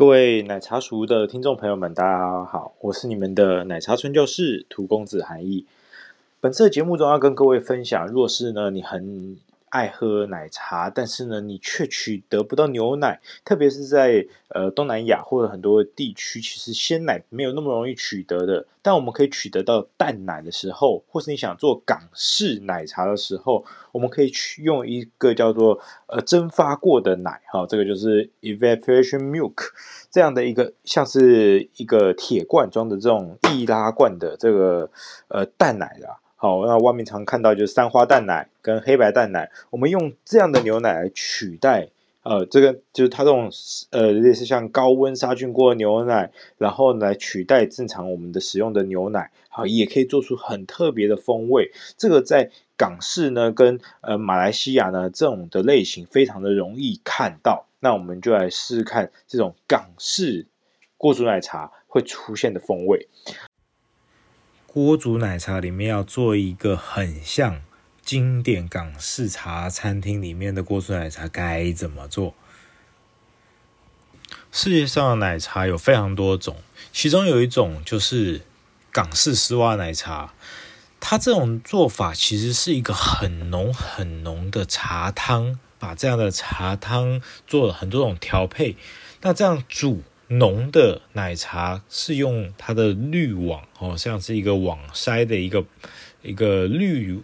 各位奶茶熟的听众朋友们，大家好，我是你们的奶茶村教师涂公子韩毅。本次的节目中要跟各位分享，若是呢你很爱喝奶茶，但是呢，你却取得不到牛奶，特别是在呃东南亚或者很多地区，其实鲜奶没有那么容易取得的。但我们可以取得到淡奶的时候，或是你想做港式奶茶的时候，我们可以去用一个叫做呃蒸发过的奶，哈，这个就是 evaporation milk 这样的一个像是一个铁罐装的这种易拉罐的这个呃淡奶啦。好，那外面常看到就是三花淡奶跟黑白淡奶，我们用这样的牛奶来取代，呃，这个就是它这种呃类似像高温杀菌过的牛奶，然后来取代正常我们的使用的牛奶，好，也可以做出很特别的风味。这个在港式呢跟呃马来西亚呢这种的类型非常的容易看到，那我们就来试试看这种港式过煮奶茶会出现的风味。锅煮奶茶里面要做一个很像经典港式茶餐厅里面的锅煮奶茶，该怎么做？世界上的奶茶有非常多种，其中有一种就是港式丝袜奶茶。它这种做法其实是一个很浓很浓的茶汤，把这样的茶汤做了很多种调配，那这样煮。浓的奶茶是用它的滤网哦，像是一个网筛的一个一个滤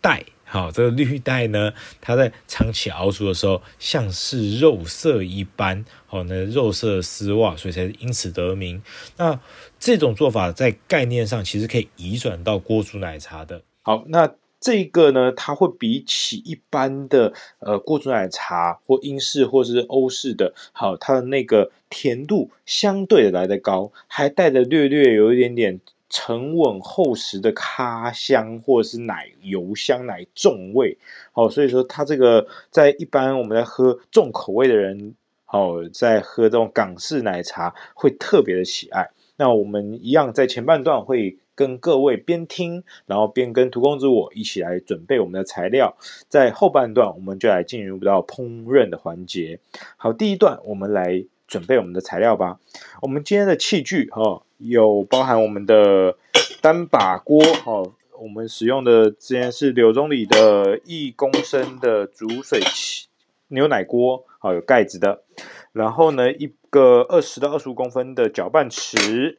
袋。好，这个滤袋呢，它在长期熬煮的时候，像是肉色一般，好，那肉色丝袜，所以才因此得名。那这种做法在概念上其实可以移转到锅煮奶茶的。好，那。这个呢，它会比起一般的呃锅煮奶茶或英式或是欧式的，好，它的那个甜度相对的来得高，还带着略略有一点点沉稳厚实的咖香或者是奶油香奶重味，好，所以说它这个在一般我们在喝重口味的人，好，在喝这种港式奶茶会特别的喜爱。那我们一样在前半段会。跟各位边听，然后边跟荼公子我一起来准备我们的材料，在后半段我们就来进入到烹饪的环节。好，第一段我们来准备我们的材料吧。我们今天的器具哈，有包含我们的单把锅哈，我们使用的之前是柳宗理的一公升的煮水器牛奶锅，好，有盖子的。然后呢，一个二十到二十五公分的搅拌池。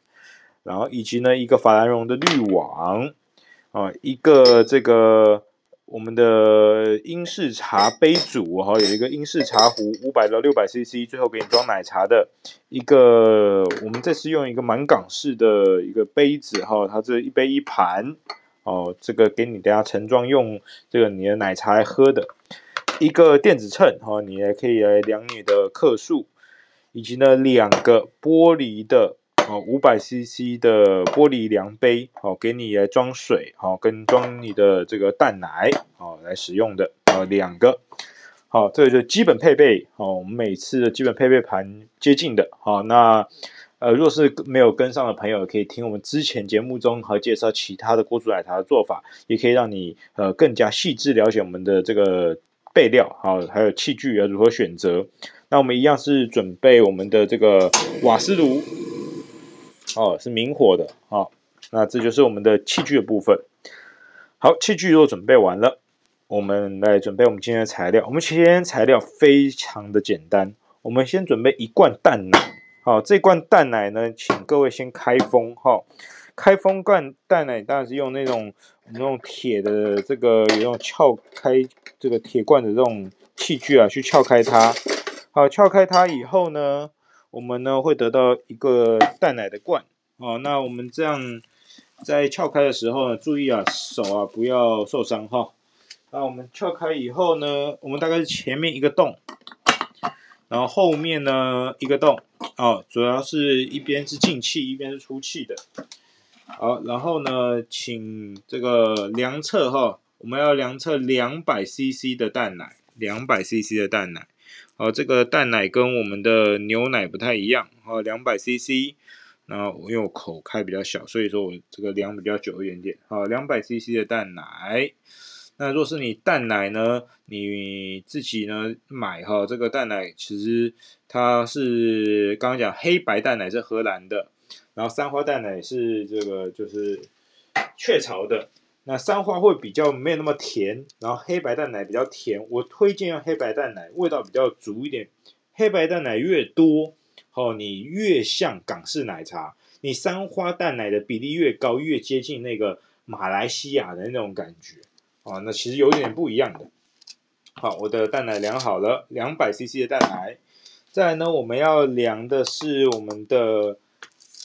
然后以及呢，一个法兰绒的滤网，啊，一个这个我们的英式茶杯组，哈，有一个英式茶壶，五百到六百 CC，最后给你装奶茶的一个，我们这次用一个满港式的一个杯子，哈，它这一杯一盘，哦，这个给你等下盛装用这个你的奶茶来喝的，一个电子秤，哈，你也可以来量你的克数，以及呢两个玻璃的。哦，五百 CC 的玻璃量杯，好，给你来装水，好，跟装你的这个淡奶，好，来使用的，呃，两个，好，这个就基本配备，好，我们每次的基本配备盘接近的，好，那呃，若是没有跟上的朋友，可以听我们之前节目中和介绍其他的锅煮奶茶的做法，也可以让你呃更加细致了解我们的这个备料，好，还有器具要如何选择。那我们一样是准备我们的这个瓦斯炉。哦，是明火的，好、哦，那这就是我们的器具的部分。好，器具都准备完了，我们来准备我们今天的材料。我们今天材料非常的简单，我们先准备一罐蛋奶。好、哦，这罐蛋奶呢，请各位先开封。哈、开封罐蛋奶当然是用那种用铁的这个有那种撬开这个铁罐的这种器具啊，去撬开它。好，撬开它以后呢。我们呢会得到一个淡奶的罐哦，那我们这样在撬开的时候呢，注意啊手啊不要受伤哈。那我们撬开以后呢，我们大概是前面一个洞然后后面呢一个洞哦，主要是一边是进气，一边是出气的。好，然后呢，请这个量测哈，我们要量测两百 CC 的蛋奶，两百 CC 的蛋奶。好，这个蛋奶跟我们的牛奶不太一样，好，两百 CC。然后因为我口开比较小，所以说我这个量比较久一点点。好，两百 CC 的蛋奶。那若是你蛋奶呢，你自己呢买哈，这个蛋奶其实它是刚刚讲黑白蛋奶是荷兰的，然后三花蛋奶是这个就是雀巢的。那三花会比较没有那么甜，然后黑白蛋奶比较甜。我推荐用黑白蛋奶，味道比较足一点。黑白蛋奶越多。哦，你越像港式奶茶，你三花淡奶的比例越高，越接近那个马来西亚的那种感觉。哦，那其实有点不一样的。好，我的蛋奶量好了，两百 CC 的蛋奶。再来呢，我们要量的是我们的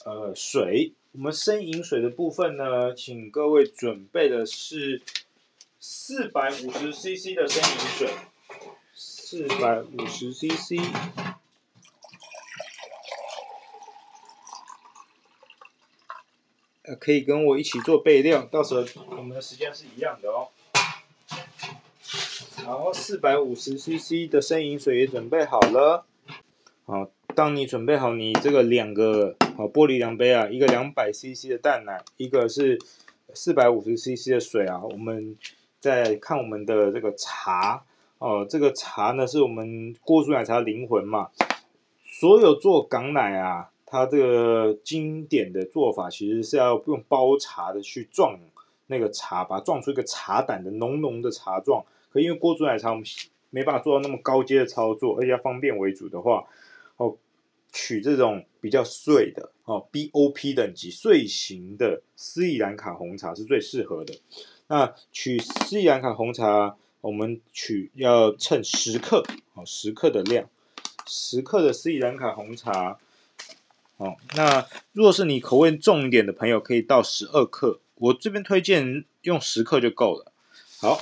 呃水，我们生饮水的部分呢，请各位准备的是四百五十 CC 的生饮水，四百五十 CC。呃，可以跟我一起做备料，到时候我们的时间是一样的哦。好，四百五十 CC 的生饮水也准备好了。好，当你准备好你这个两个好玻璃量杯啊，一个两百 CC 的蛋奶，一个是四百五十 CC 的水啊，我们再看我们的这个茶哦，这个茶呢是我们锅煮奶茶的灵魂嘛，所有做港奶啊。它这个经典的做法其实是要用包茶的去撞那个茶，把撞出一个茶胆的浓浓的茶状。可因为锅煮奶茶我们没办法做到那么高阶的操作，而且要方便为主的话，哦，取这种比较碎的哦，BOP 等级碎型的斯里兰卡红茶是最适合的。那取斯里兰卡红茶，我们取要称十克哦，十克的量，十克的斯里兰卡红茶。哦，那若是你口味重一点的朋友，可以到十二克。我这边推荐用十克就够了。好，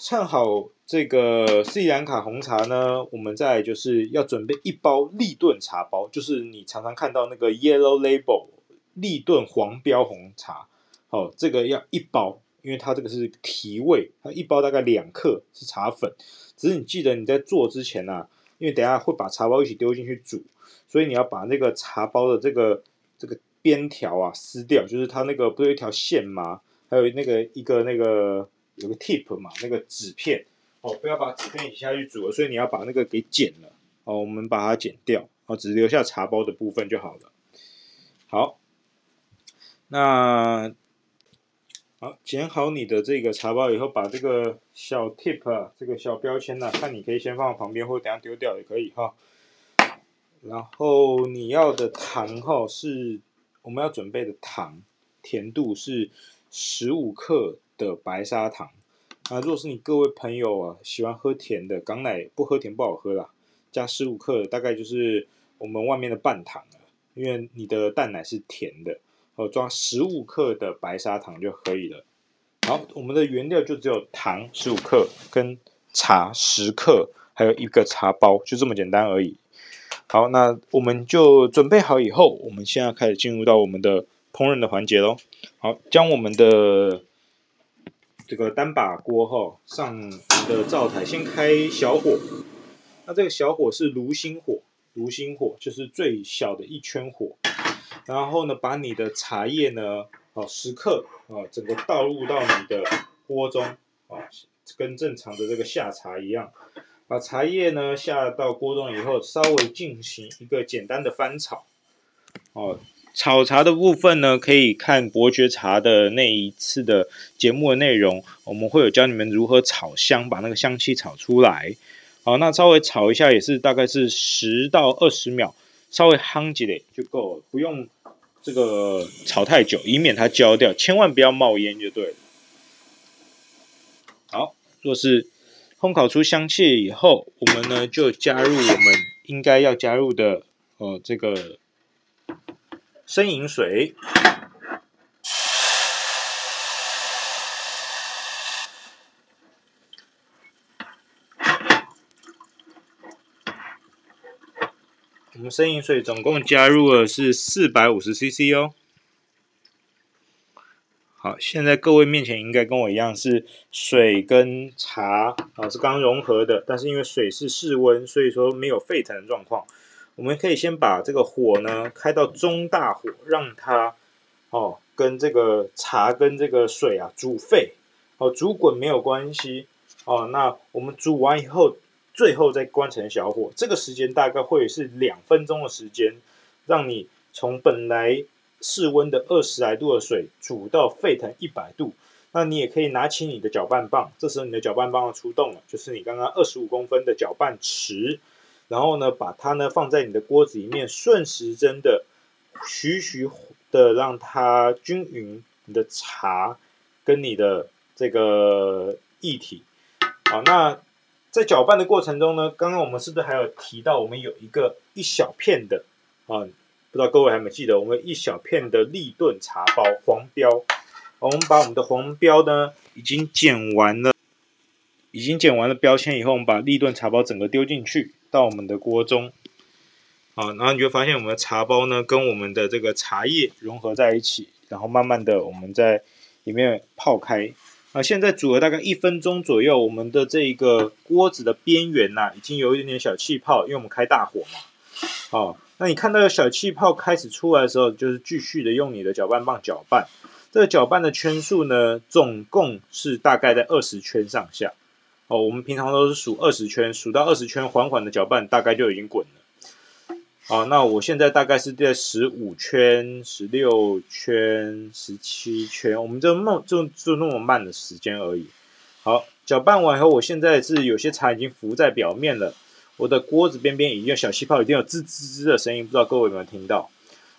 衬好这个斯里兰卡红茶呢，我们再就是要准备一包立顿茶包，就是你常常看到那个 Yellow Label 立顿黄标红茶。好，哦，这个要一包，因为它这个是提味，它一包大概两克是茶粉。只是你记得你在做之前啊，因为等下会把茶包一起丢进去煮。所以你要把那个茶包的这个这个边条啊撕掉，就是它那个不是有一条线吗？还有那个一个那个有个 tip 嘛，那个纸片哦，不要把纸片一下去煮了，所以你要把那个给剪了哦，我们把它剪掉哦，只留下茶包的部分就好了。好，那好剪好你的这个茶包以后，把这个小 tip 啊，这个小标签呢、看你可以先放在旁边，或者等下丢掉也可以哈。然后你要的糖哈是我们要准备的糖，甜度是十五克的白砂糖。啊，如果是你各位朋友啊喜欢喝甜的，港奶不喝甜不好喝啦，加十五克大概就是我们外面的半糖了，因为你的蛋奶是甜的，哦，装十五克的白砂糖就可以了。好，我们的原料就只有糖十五克跟茶十克，还有一个茶包，就这么简单而已。好，那我们就准备好以后，我们现在开始进入到我们的烹饪的环节喽。好，将我们的这个单把锅哈上我们的灶台，先开小火。那这个小火是炉心火，炉心火就是最小的一圈火。然后呢，把你的茶叶呢，哦，十克啊，整个倒入到你的锅中啊，跟正常的这个下茶一样。把茶叶呢下到锅中以后，稍微进行一个简单的翻炒。哦，炒茶的部分呢，可以看伯爵茶的那一次的节目的内容，我们会有教你们如何炒香，把那个香气炒出来。好，那稍微炒一下也是大概是十到二十秒，稍微夯几嘞就够了，不用这个炒太久，以免它焦掉，千万不要冒烟就对了。好，若是。烘烤出香气以后，我们呢就加入我们应该要加入的呃，这个生饮水。我们生饮水总共加入了是四百五十 CC 哦。好，现在各位面前应该跟我一样是水跟茶啊，是刚融合的，但是因为水是室温，所以说没有沸腾的状况。我们可以先把这个火呢开到中大火，让它哦跟这个茶跟这个水啊煮沸哦，煮滚没有关系哦。那我们煮完以后，最后再关成小火，这个时间大概会是两分钟的时间，让你从本来。室温的二十来度的水煮到沸腾一百度，那你也可以拿起你的搅拌棒，这时候你的搅拌棒要出动了，就是你刚刚二十五公分的搅拌池，然后呢，把它呢放在你的锅子里面，顺时针的徐徐的让它均匀，你的茶跟你的这个液体，好，那在搅拌的过程中呢，刚刚我们是不是还有提到，我们有一个一小片的啊？不知道各位还有没有记得，我们一小片的立顿茶包黄标，我们把我们的黄标呢已经剪完了，已经剪完了标签以后，我们把立顿茶包整个丢进去到我们的锅中，好，然后你就发现我们的茶包呢跟我们的这个茶叶融合在一起，然后慢慢的我们在里面泡开，啊，现在煮了大概一分钟左右，我们的这一个锅子的边缘呐已经有一点点小气泡，因为我们开大火嘛，好。那你看到有小气泡开始出来的时候，就是继续的用你的搅拌棒搅拌。这个搅拌的圈数呢，总共是大概在二十圈上下。哦，我们平常都是数二十圈，数到二十圈，缓缓的搅拌，大概就已经滚了。好，那我现在大概是在十五圈、十六圈、十七圈，我们就那就就那么慢的时间而已。好，搅拌完以后，我现在是有些茶已经浮在表面了。我的锅子边边已经有小气泡，已经有滋滋滋的声音，不知道各位有没有听到？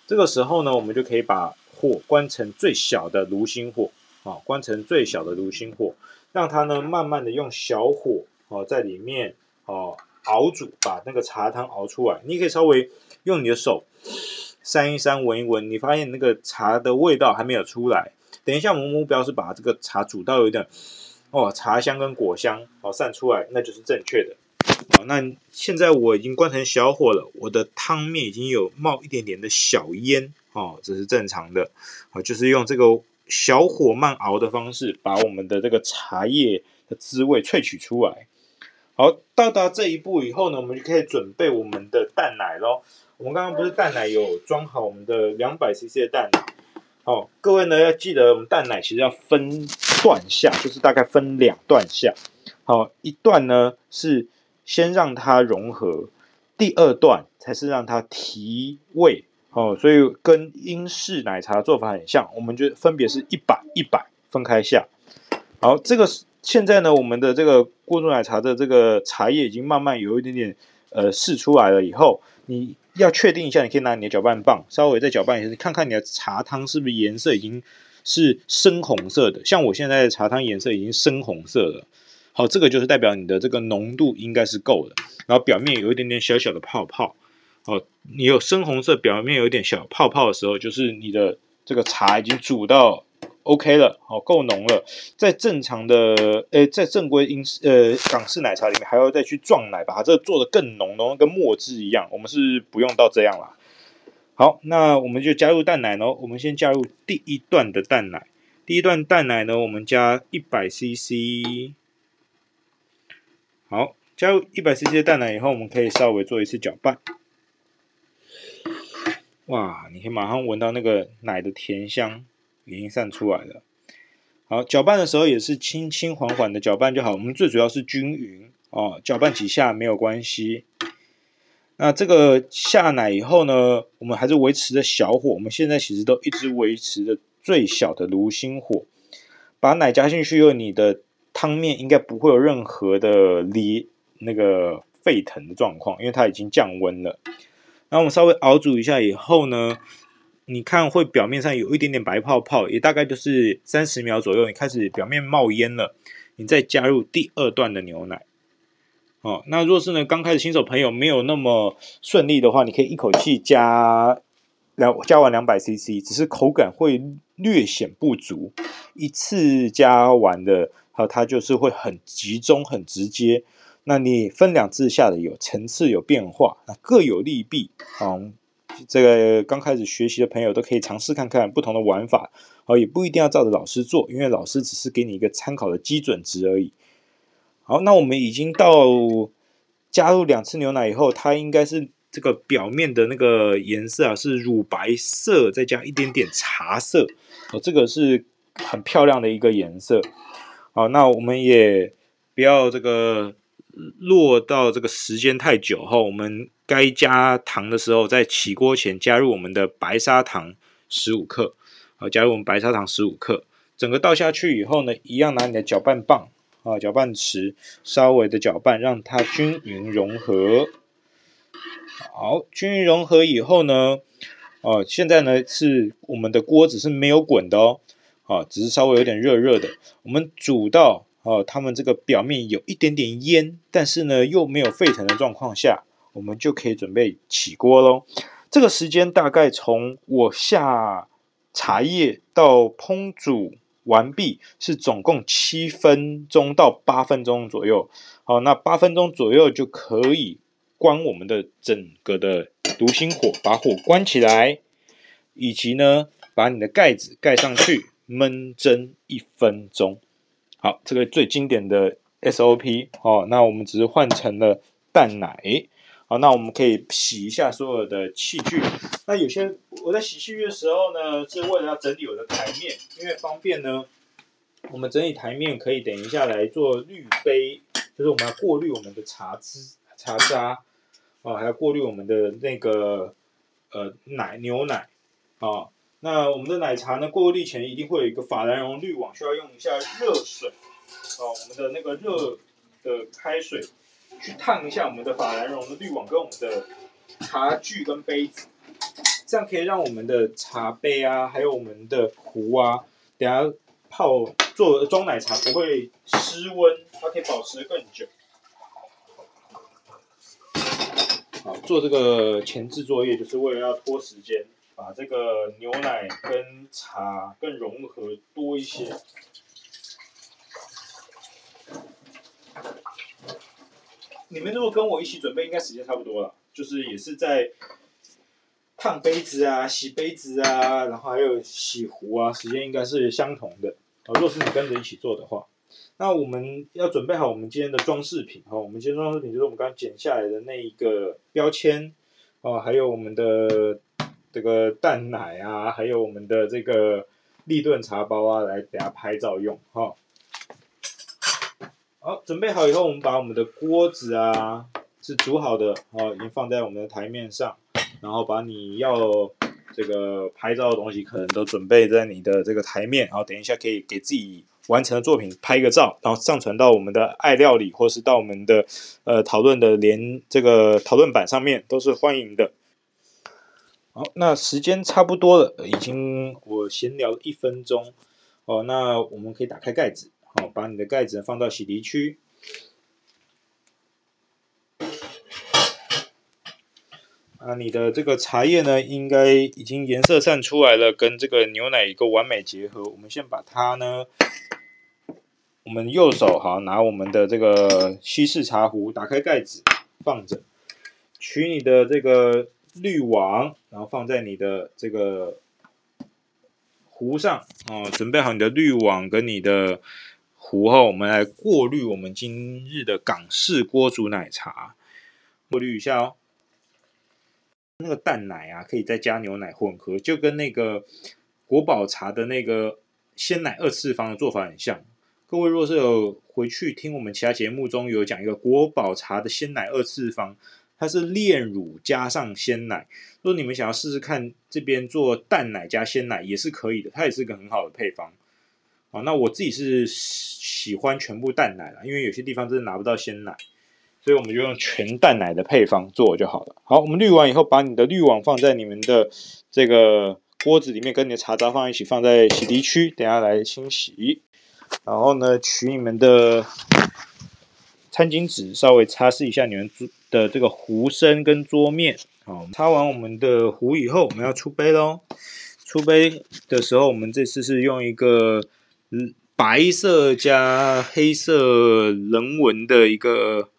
这个时候呢，我们就可以把火关成最小的炉心火，啊，关成最小的炉心火，让它呢慢慢的用小火，哦，在里面哦熬煮，把那个茶汤熬出来。你可以稍微用你的手扇一扇，闻一闻，你发现那个茶的味道还没有出来。等一下，我们目标是把这个茶煮到有点哦茶香跟果香哦散出来，那就是正确的。好，那现在我已经关成小火了，我的汤面已经有冒一点点的小烟，哦，这是正常的，好，就是用这个小火慢熬的方式，把我们的这个茶叶的滋味萃取出来。好，到达这一步以后呢，我们就可以准备我们的蛋奶喽。我们刚刚不是蛋奶有装好我们的两百 CC 的蛋奶，好，各位呢要记得，我们蛋奶其实要分段下，就是大概分两段下。好，一段呢是。先让它融合，第二段才是让它提味哦，所以跟英式奶茶的做法很像，我们就分别是一百一百分开下。好，这个现在呢，我们的这个锅煮奶茶的这个茶叶已经慢慢有一点点呃释出来了以后，你要确定一下，你可以拿你的搅拌棒稍微再搅拌一下，看看你的茶汤是不是颜色已经是深红色的，像我现在的茶汤颜色已经深红色了。好，这个就是代表你的这个浓度应该是够的，然后表面有一点点小小的泡泡。哦，你有深红色，表面有点小泡泡的时候，就是你的这个茶已经煮到 OK 了，好，够浓了。在正常的，诶，在正规英式呃港式奶茶里面，还要再去撞奶，把它这个做得更浓，浓跟墨汁一样。我们是不用到这样啦。好，那我们就加入蛋奶喽。我们先加入第一段的蛋奶，第一段蛋奶呢，我们加一百 CC。好，加入一百 CC 的蛋奶以后，我们可以稍微做一次搅拌。哇，你可以马上闻到那个奶的甜香已经散出来了。好，搅拌的时候也是轻轻缓缓的搅拌就好。我们最主要是均匀哦，搅拌几下没有关系。那这个下奶以后呢，我们还是维持着小火。我们现在其实都一直维持着最小的炉心火，把奶加进去以后，你的。汤面应该不会有任何的离那个沸腾的状况，因为它已经降温了。然后我们稍微熬煮一下以后呢，你看会表面上有一点点白泡泡，也大概就是三十秒左右，你开始表面冒烟了，你再加入第二段的牛奶。哦，那若是呢刚开始新手朋友没有那么顺利的话，你可以一口气加两加完两百 CC，只是口感会略显不足，一次加完的。它就是会很集中、很直接。那你分两次下的有层次有变化，那各有利弊啊。这个刚开始学习的朋友都可以尝试看看不同的玩法，好，也不一定要照着老师做，因为老师只是给你一个参考的基准值而已。好，那我们已经到加入两次牛奶以后，它应该是这个表面的那个颜色啊，是乳白色，再加一点点茶色，哦，这个是很漂亮的一个颜色。好，那我们也不要这个落到这个时间太久后，我们。该加糖的时候，在起锅前加入我们的白砂糖十五克，好，加入我们白砂糖十五克，整个倒下去以后呢，一样拿你的搅拌棒啊，搅拌匙稍微的搅拌，让它均匀融合。好，均匀融合以后呢，哦，现在呢是我们的锅子是没有滚的哦，啊，只是稍微有点热热的。我们煮到哦，它们这个表面有一点点烟，但是呢又没有沸腾的状况下。我们就可以准备起锅喽。这个时间大概从我下茶叶到烹煮完毕，是总共七分钟到八分钟左右。好，那八分钟左右就可以关我们的整个的独心火，把火关起来，以及呢，把你的盖子盖上去，焖蒸一分钟。好，这个最经典的 SOP。好，那我们只是换成了淡奶。好，那我们可以洗一下所有的器具。那有些我在洗器具的时候呢，是为了要整理我的台面，因为方便呢。我们整理台面可以等一下来做滤杯，就是我们要过滤我们的茶汁、茶渣，哦，还要过滤我们的那个呃奶牛奶啊。那我们的奶茶呢，过滤前一定会有一个法兰绒滤网，需要用一下热水，啊，我们的那个热的开水。去烫一下我们的法兰绒的滤网跟我们的茶具跟杯子，这样可以让我们的茶杯啊，还有我们的壶啊，等下泡做装奶茶不会失温，它可以保持更久。好，做这个前置作业就是为了要拖时间，把这个牛奶跟茶更融合多一些。你们如果跟我一起准备，应该时间差不多了。就是也是在烫杯子啊、洗杯子啊，然后还有洗壶啊，时间应该是相同的。哦，若是你跟着一起做的话，那我们要准备好我们今天的装饰品。哦，我们今天装饰品就是我们刚剪下来的那一个标签。啊，还有我们的这个淡奶啊，还有我们的这个立顿茶包啊，来等下拍照用。哈、好，准备好以后，我们把我们的锅子啊是煮好的，哦，已经放在我们的台面上，然后把你要这个拍照的东西，可能都准备在你的这个台面，然后等一下可以给自己完成的作品拍个照，然后上传到我们的爱料理，或是到我们的呃讨论的连这个讨论板上面，都是欢迎的。好，那时间差不多了，已经我闲聊了一分钟，哦，那我们可以打开盖子。好，把你的盖子放到洗涤区。啊，你的这个茶叶呢，应该已经颜色散出来了，跟这个牛奶一个完美结合。我们先把它呢，我们右手好拿我们的这个西式茶壶，打开盖子放着，取你的这个滤网，然后放在你的这个壶上哦，准备好你的滤网跟你的。壶后，我们来过滤我们今日的港式锅煮奶茶，过滤一下哦。那个淡奶啊，可以再加牛奶混合，就跟那个国宝茶的那个鲜奶二次方的做法很像。各位若是有回去听我们其他节目中有讲一个国宝茶的鲜奶二次方，它是炼乳加上鲜奶。如果你们想要试试看这边做淡奶加鲜奶也是可以的，它也是个很好的配方。啊，那我自己是喜欢全部淡奶啦，因为有些地方真的拿不到鲜奶，所以我们就用全淡奶的配方做就好了。好，我们滤完以后，把你的滤网放在你们的这个锅子里面，跟你的茶渣放一起，放在洗涤区，等下来清洗。然后呢，取你们的餐巾纸，稍微擦拭一下你们的这个壶身跟桌面。好，擦完我们的壶以后，我们要出杯喽。出杯的时候，我们这次是用一个。白色加黑色棱纹的一个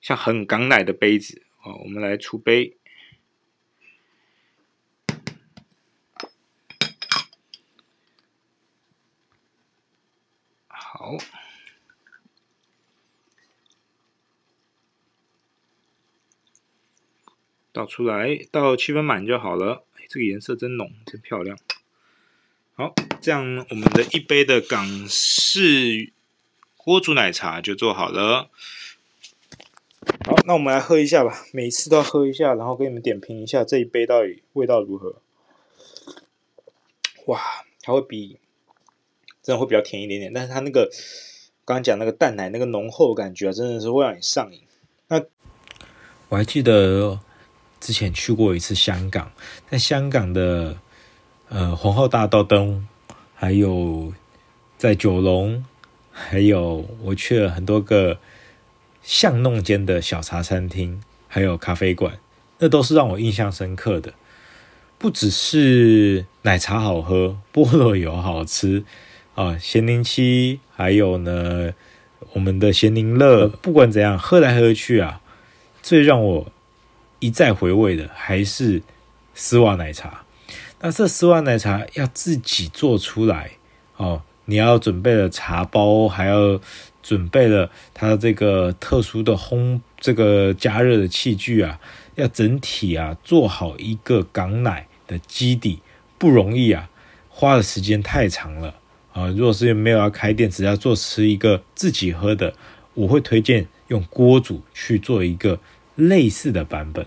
像很港奶的杯子。好，我们来出杯。好，倒出来，倒七分满就好了。哎，这个颜色真浓，真漂亮。好，这样我们的一杯的港式锅煮奶茶就做好了。好，那我们来喝一下吧。每次都要喝一下，然后给你们点评一下这一杯到底味道如何。哇，它会比真的会比较甜一点点，但是它那个刚刚讲那个淡奶那个浓厚感觉啊，真的是会让你上瘾。那我还记得之前去过一次香港，在香港的。呃，皇后大道东，还有在九龙，还有我去了很多个巷弄间的小茶餐厅，还有咖啡馆，那都是让我印象深刻的。不只是奶茶好喝，菠萝油好吃啊，咸柠七，还有呢，我们的咸柠乐，不管怎样，喝来喝去啊，最让我一再回味的还是丝袜奶茶。那这丝袜奶茶要自己做出来哦，你要准备了茶包，还要准备了它这个特殊的烘这个加热的器具啊，要整体啊做好一个港奶的基底不容易啊，花的时间太长了啊。如果是没有要开店，只要做吃一个自己喝的，我会推荐用锅煮去做一个类似的版本。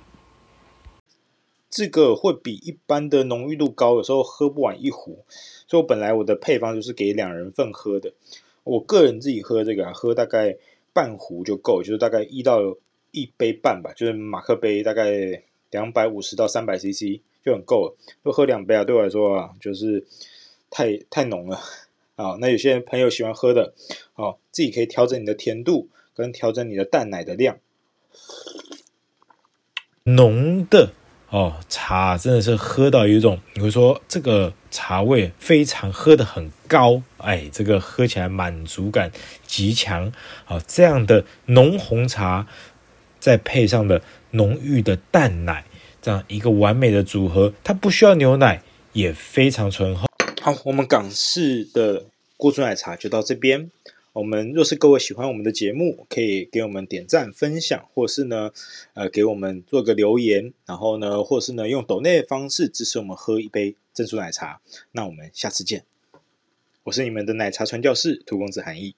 这个会比一般的浓郁度高，有时候喝不完一壶，所以我本来我的配方就是给两人份喝的。我个人自己喝这个啊，喝大概半壶就够，就是大概一到一杯半吧，就是马克杯大概两百五十到三百 CC 就很够了。就喝两杯啊，对我来说啊，就是太太浓了啊。那有些朋友喜欢喝的，哦，自己可以调整你的甜度，跟调整你的淡奶的量，浓的。哦，茶真的是喝到有一种，你会说这个茶味非常喝得很高，哎，这个喝起来满足感极强。好，这样的浓红茶，再配上的浓郁的淡奶，这样一个完美的组合，它不需要牛奶，也非常醇厚。好，我们港式的锅煮奶茶就到这边。我们若是各位喜欢我们的节目，可以给我们点赞、分享，或是呢，呃，给我们做个留言，然后呢，或是呢，用抖内方式支持我们喝一杯珍珠奶茶。那我们下次见，我是你们的奶茶传教士涂公子韩毅。